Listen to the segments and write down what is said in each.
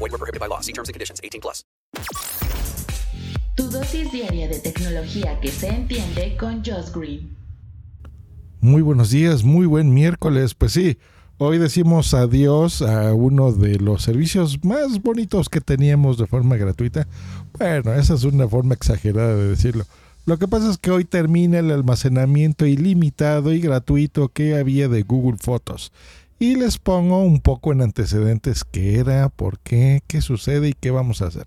Void were prohibited by law. See terms and conditions. 18 plus. Tu dosis diaria de tecnología que se entiende con Josh Green. Muy buenos días, muy buen miércoles. Pues sí, hoy decimos adiós a uno de los servicios más bonitos que teníamos de forma gratuita. Bueno, esa es una forma exagerada de decirlo. Lo que pasa es que hoy termina el almacenamiento ilimitado y gratuito que había de Google Fotos. Y les pongo un poco en antecedentes qué era, por qué, qué sucede y qué vamos a hacer.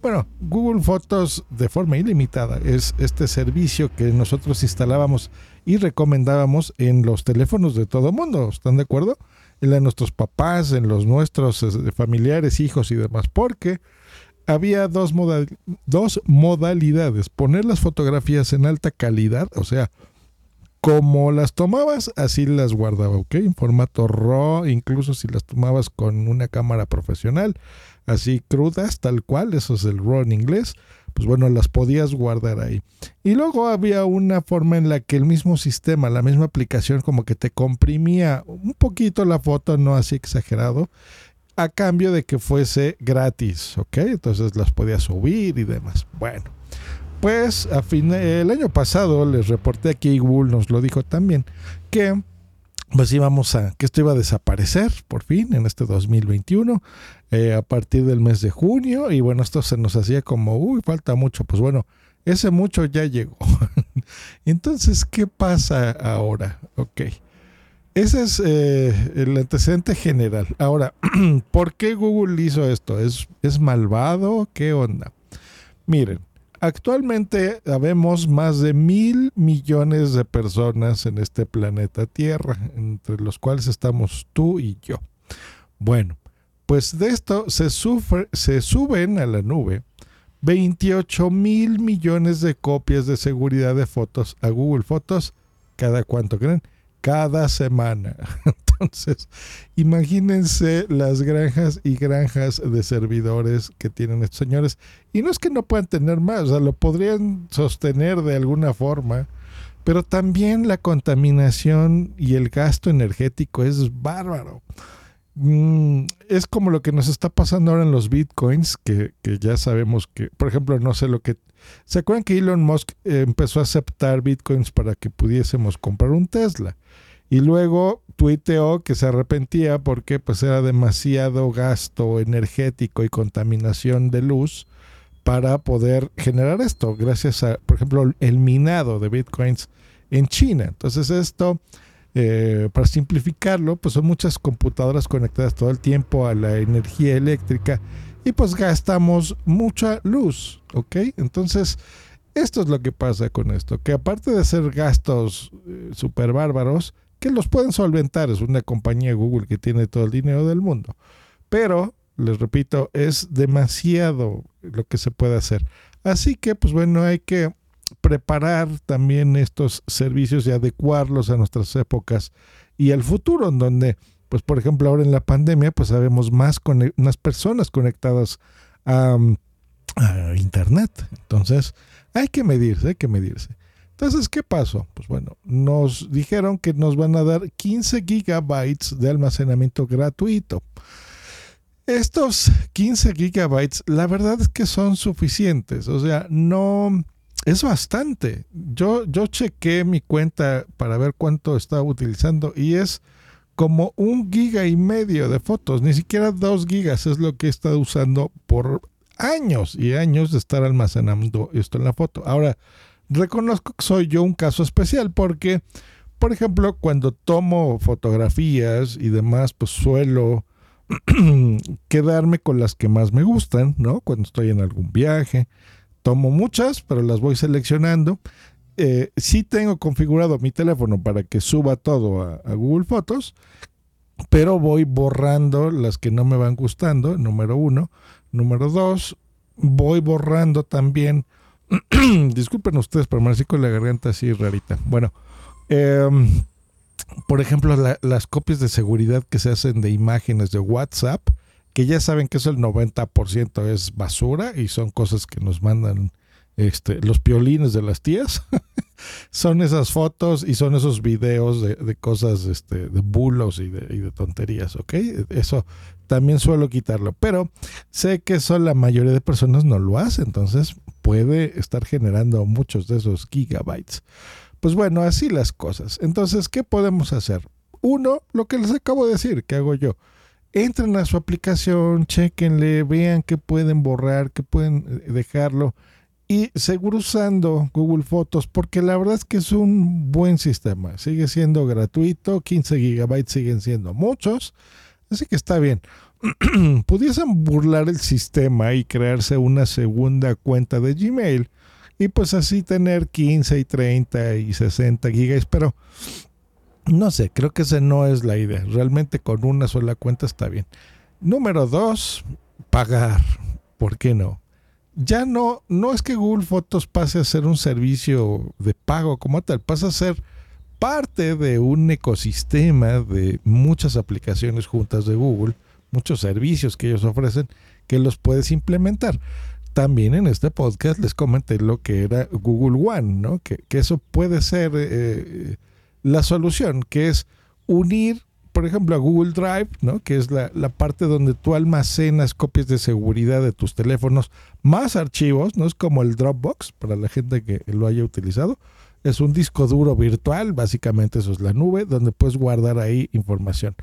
Bueno, Google Fotos de forma ilimitada es este servicio que nosotros instalábamos y recomendábamos en los teléfonos de todo mundo. ¿Están de acuerdo? En nuestros papás, en los nuestros eh, familiares, hijos y demás. Porque había dos modalidades. Poner las fotografías en alta calidad, o sea, como las tomabas, así las guardaba, ¿ok? En formato RAW, incluso si las tomabas con una cámara profesional, así crudas, tal cual, eso es el RAW en inglés, pues bueno, las podías guardar ahí. Y luego había una forma en la que el mismo sistema, la misma aplicación, como que te comprimía un poquito la foto, no así exagerado, a cambio de que fuese gratis, ¿ok? Entonces las podías subir y demás. Bueno, pues a fin, el año pasado les reporté aquí, Google nos lo dijo también, que pues íbamos a, que esto iba a desaparecer por fin en este 2021, eh, a partir del mes de junio, y bueno, esto se nos hacía como, uy, falta mucho, pues bueno, ese mucho ya llegó. Entonces, ¿qué pasa ahora? Ok. Ese es eh, el antecedente general. Ahora, ¿por qué Google hizo esto? ¿Es, ¿Es malvado? ¿Qué onda? Miren, actualmente habemos más de mil millones de personas en este planeta Tierra, entre los cuales estamos tú y yo. Bueno, pues de esto se, sufre, se suben a la nube 28 mil millones de copias de seguridad de fotos a Google Fotos. ¿Cada cuánto creen? Cada semana. Entonces, imagínense las granjas y granjas de servidores que tienen estos señores. Y no es que no puedan tener más, o sea, lo podrían sostener de alguna forma, pero también la contaminación y el gasto energético es bárbaro. Mm, es como lo que nos está pasando ahora en los bitcoins, que, que, ya sabemos que, por ejemplo, no sé lo que... ¿Se acuerdan que Elon Musk empezó a aceptar bitcoins para que pudiésemos comprar un Tesla? Y luego tuiteó que se arrepentía porque pues era demasiado gasto energético y contaminación de luz para poder generar esto, gracias a, por ejemplo, el minado de bitcoins en China. Entonces esto... Eh, para simplificarlo, pues son muchas computadoras conectadas todo el tiempo a la energía eléctrica y pues gastamos mucha luz, ¿ok? Entonces, esto es lo que pasa con esto, que aparte de ser gastos eh, súper bárbaros, que los pueden solventar, es una compañía Google que tiene todo el dinero del mundo, pero, les repito, es demasiado lo que se puede hacer. Así que, pues bueno, hay que preparar también estos servicios y adecuarlos a nuestras épocas y al futuro, en donde, pues por ejemplo, ahora en la pandemia, pues sabemos más, más personas conectadas a, a, Internet. Entonces, hay que medirse, hay que medirse. Entonces, ¿qué pasó? Pues bueno, nos dijeron que nos van a dar 15 gigabytes de almacenamiento gratuito. Estos 15 gigabytes, la verdad es que son suficientes. O sea, no es bastante. Yo, yo chequé mi cuenta para ver cuánto estaba utilizando y es como un giga y medio de fotos, ni siquiera dos gigas es lo que he estado usando por años y años de estar almacenando esto en la foto. Ahora, reconozco que soy yo un caso especial porque, por ejemplo, cuando tomo fotografías y demás, pues suelo quedarme con las que más me gustan, ¿no? Cuando estoy en algún viaje tomo muchas, pero las voy seleccionando. Eh, sí tengo configurado mi teléfono para que suba todo a, a, Google Fotos, pero voy borrando las que no me van gustando, número uno. Número dos, voy borrando también. Disculpen ustedes, pero me con la garganta así rarita. Bueno, em, por ejemplo, las copias de seguridad que se hacen de imágenes de WhatsApp, que ya saben que eso el 90% es basura y son cosas que nos mandan este, los piolines de las tías. son esas fotos y son esos videos de, cosas, este, de bulos y de, y de, tonterías, ¿ok? Eso también suelo quitarlo, pero sé que eso la mayoría de personas no lo hace, entonces puede estar generando muchos de esos gigabytes. Pues bueno, así las cosas. Entonces, ¿qué podemos hacer? Uno, lo que les acabo de decir, que hago yo. Entren a su aplicación, chequenle, vean qué pueden borrar, qué pueden eh, dejarlo y seguro usando Google Fotos porque la verdad es que es un buen sistema. Sigue siendo gratuito, 15 gigabytes siguen siendo muchos, así que está bien. Pudiesen burlar el sistema y crearse una segunda cuenta de Gmail y pues así tener 15 y 30 y 60 gigas, pero no sé, creo que esa no es la idea. Realmente con una sola cuenta está bien. Número dos, pagar. ¿Por qué no? ya no, no es que Google Fotos pase a ser un servicio de pago como tal, pasa a ser parte de un ecosistema de muchas aplicaciones juntas de Google, muchos servicios que ellos ofrecen que los puedes implementar. También en este podcast les comenté lo que era Google One, ¿no? que, eso puede ser eh, la solución, que es unir por ejemplo, a Google Drive, ¿no? que es la, parte donde tú almacenas copias de seguridad de tus teléfonos, más archivos, no es como el Dropbox, para la gente que lo haya utilizado. Es un disco duro virtual, básicamente eso es la nube, donde puedes guardar ahí información.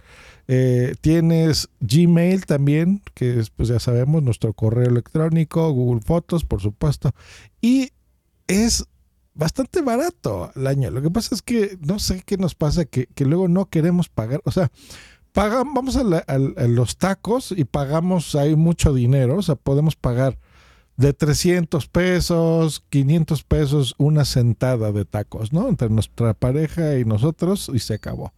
Eh, tienes Gmail también, que es, pues ya sabemos, nuestro correo electrónico, Google Fotos, por supuesto. Y es bastante barato al año. Lo que pasa es que no sé qué nos pasa, que, luego no queremos pagar. O sea, vamos a, los tacos y pagamos ahí mucho dinero. O sea, podemos pagar de 300 pesos, 500 pesos una sentada de tacos, ¿no? Entre nuestra pareja y nosotros y se acabó.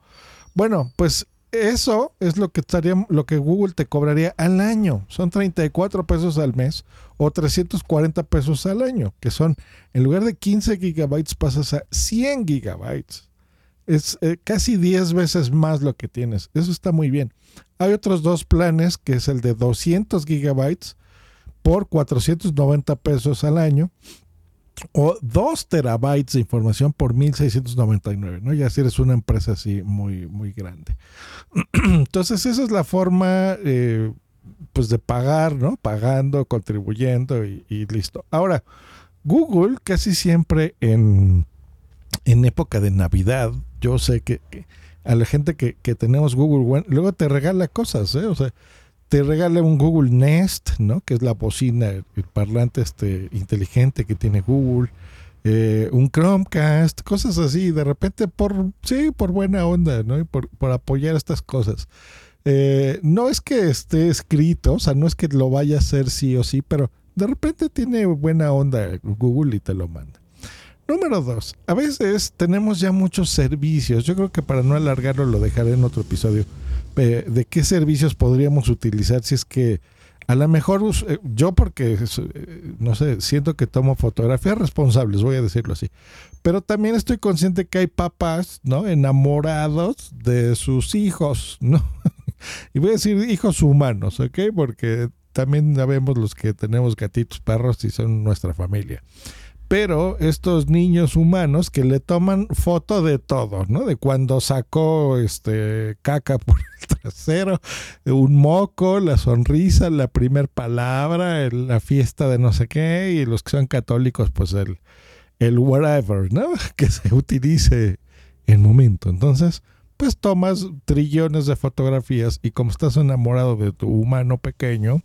Bueno, pues eso es lo que estaría, lo que Google te cobraría al año. Son 34 pesos al mes o 340 pesos al año, que son, en lugar de 15 gigabytes pasas a 100 gigabytes. Es eh, casi 10 veces más lo que tienes. Eso está muy bien. Hay otros dos planes, que es el de 200 gigabytes por 490 pesos al año o 2 terabytes de información por 1699, ¿no? Ya si eres una empresa así muy, muy grande. Entonces, esa es la forma, eh, pues, de pagar, ¿no? Pagando, contribuyendo y, listo. Ahora, Google casi siempre en, en época de Navidad, yo sé que, a la gente que, que tenemos Google luego te regala cosas, ¿eh? O sea, te regala un Google Nest, ¿no? Que es la bocina, el parlante este inteligente que tiene Google, eh, un Chromecast, cosas así, de repente por, sí, por buena onda, ¿no? Y por, apoyar estas cosas. Eh, no es que esté escrito, o sea, no es que lo vaya a hacer sí o sí, pero de repente tiene buena onda Google y te lo manda. Número dos, a veces tenemos ya muchos servicios. Yo creo que para no alargarlo lo dejaré en otro episodio eh, de qué servicios podríamos utilizar si es que a lo mejor eh, yo porque, eh, no sé, siento que tomo fotografías responsables, voy a decirlo así. Pero también estoy consciente que hay papás, ¿no? Enamorados de sus hijos, ¿no? y voy a decir hijos humanos, ¿ok? Porque también sabemos los que tenemos gatitos, perros y son nuestra familia pero estos niños humanos que le toman foto de todo, ¿no? De cuando sacó este caca por el trasero, un moco, la sonrisa, la primer palabra, la fiesta de no sé qué, y los que son católicos, pues el, el whatever, ¿no? Que se utilice en momento. Entonces, pues tomas trillones de fotografías y como estás enamorado de tu humano pequeño,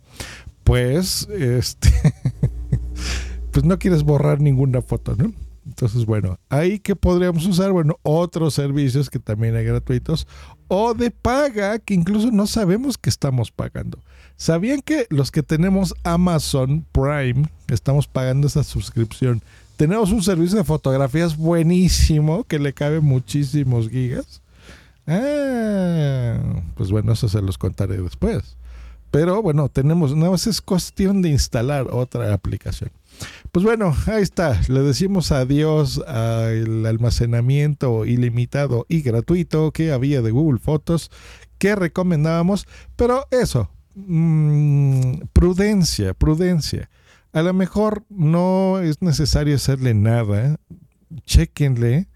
pues este pues no quieres borrar ninguna foto, ¿no? Entonces, bueno, ahí que podríamos usar, bueno, otros servicios que también hay gratuitos o de paga que incluso no sabemos que estamos pagando. ¿Sabían que los que tenemos Amazon Prime, estamos pagando esa suscripción, tenemos un servicio de fotografías buenísimo que le cabe muchísimos gigas? Ah, pues bueno, eso se los contaré después. Pero bueno, tenemos, nada más es cuestión de instalar otra aplicación. Pues bueno, ahí está. Le decimos adiós al almacenamiento ilimitado y gratuito que había de Google Fotos que recomendábamos. Pero eso, mmm, prudencia, prudencia. A lo mejor no es necesario hacerle nada. Chequenle.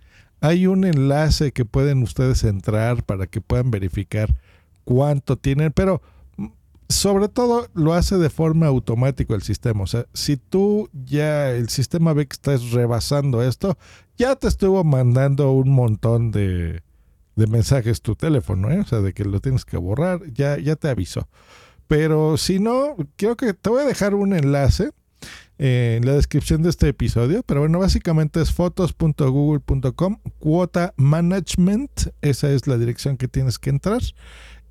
Hay un enlace que pueden ustedes entrar para que puedan verificar cuánto tienen, pero sobre todo lo hace de forma automática el sistema. O sea, si tú ya el sistema ve que estás rebasando esto, ya te estuvo mandando un montón de, de mensajes tu teléfono, ¿eh? o sea, de que lo tienes que borrar, ya, ya te avisó. Pero si no, creo que te voy a dejar un enlace eh, en la descripción de este episodio. Pero bueno, básicamente es fotos.google.com, cuota management, esa es la dirección que tienes que entrar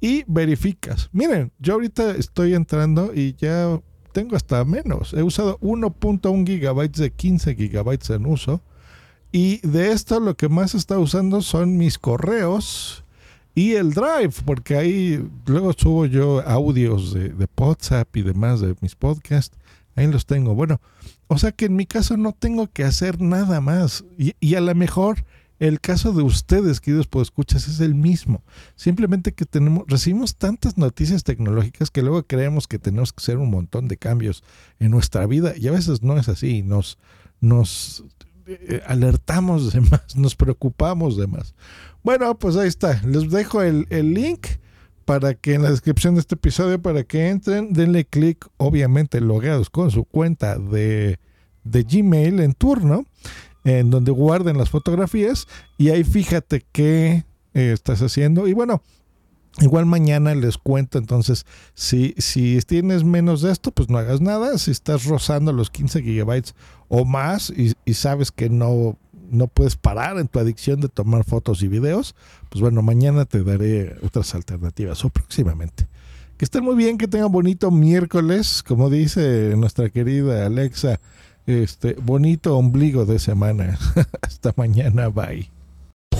y verificas. Miren, yo ahorita estoy entrando y ya tengo hasta menos. He usado 1.1 gigabytes de 15 gigabytes en uso. Y de esto lo que más está usando son mis correos y el Drive, porque ahí luego subo yo audios de, de WhatsApp y demás de mis podcasts. Ahí los tengo. Bueno, o sea que en mi caso no tengo que hacer nada más. Y, y a lo mejor el caso de ustedes, queridos escuchas, es el mismo. Simplemente que tenemos, recibimos tantas noticias tecnológicas que luego creemos que tenemos que hacer un montón de cambios en nuestra vida y a veces no es así. Nos, nos eh, alertamos de más, nos preocupamos de más. Bueno, pues ahí está. Les dejo el, el link para que en la descripción de este episodio, para que entren, denle clic, obviamente logueados con su cuenta de, de Gmail en turno en donde guarden las fotografías y ahí fíjate qué eh, estás haciendo. Y bueno, igual mañana les cuento entonces, si, si tienes menos de esto, pues no hagas nada. Si estás rozando los 15 gigabytes o más y, y sabes que no, no puedes parar en tu adicción de tomar fotos y videos, pues bueno, mañana te daré otras alternativas o próximamente. Que estén muy bien, que tengan bonito miércoles, como dice nuestra querida Alexa este bonito ombligo de semana. Hasta mañana, bye.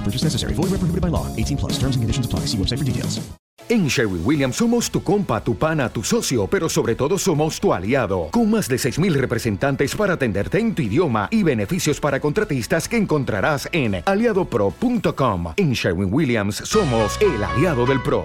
No purchase necessary. Void where prohibited by law. 18 plus. Terms and conditions apply. See website for details. En Sherwin Williams somos tu compa, tu pana, tu socio, pero sobre todo somos tu aliado. Con más de 6.000 representantes para atenderte en tu idioma y beneficios para contratistas que encontrarás en aliadopro.com. En Sherwin Williams somos el aliado del pro.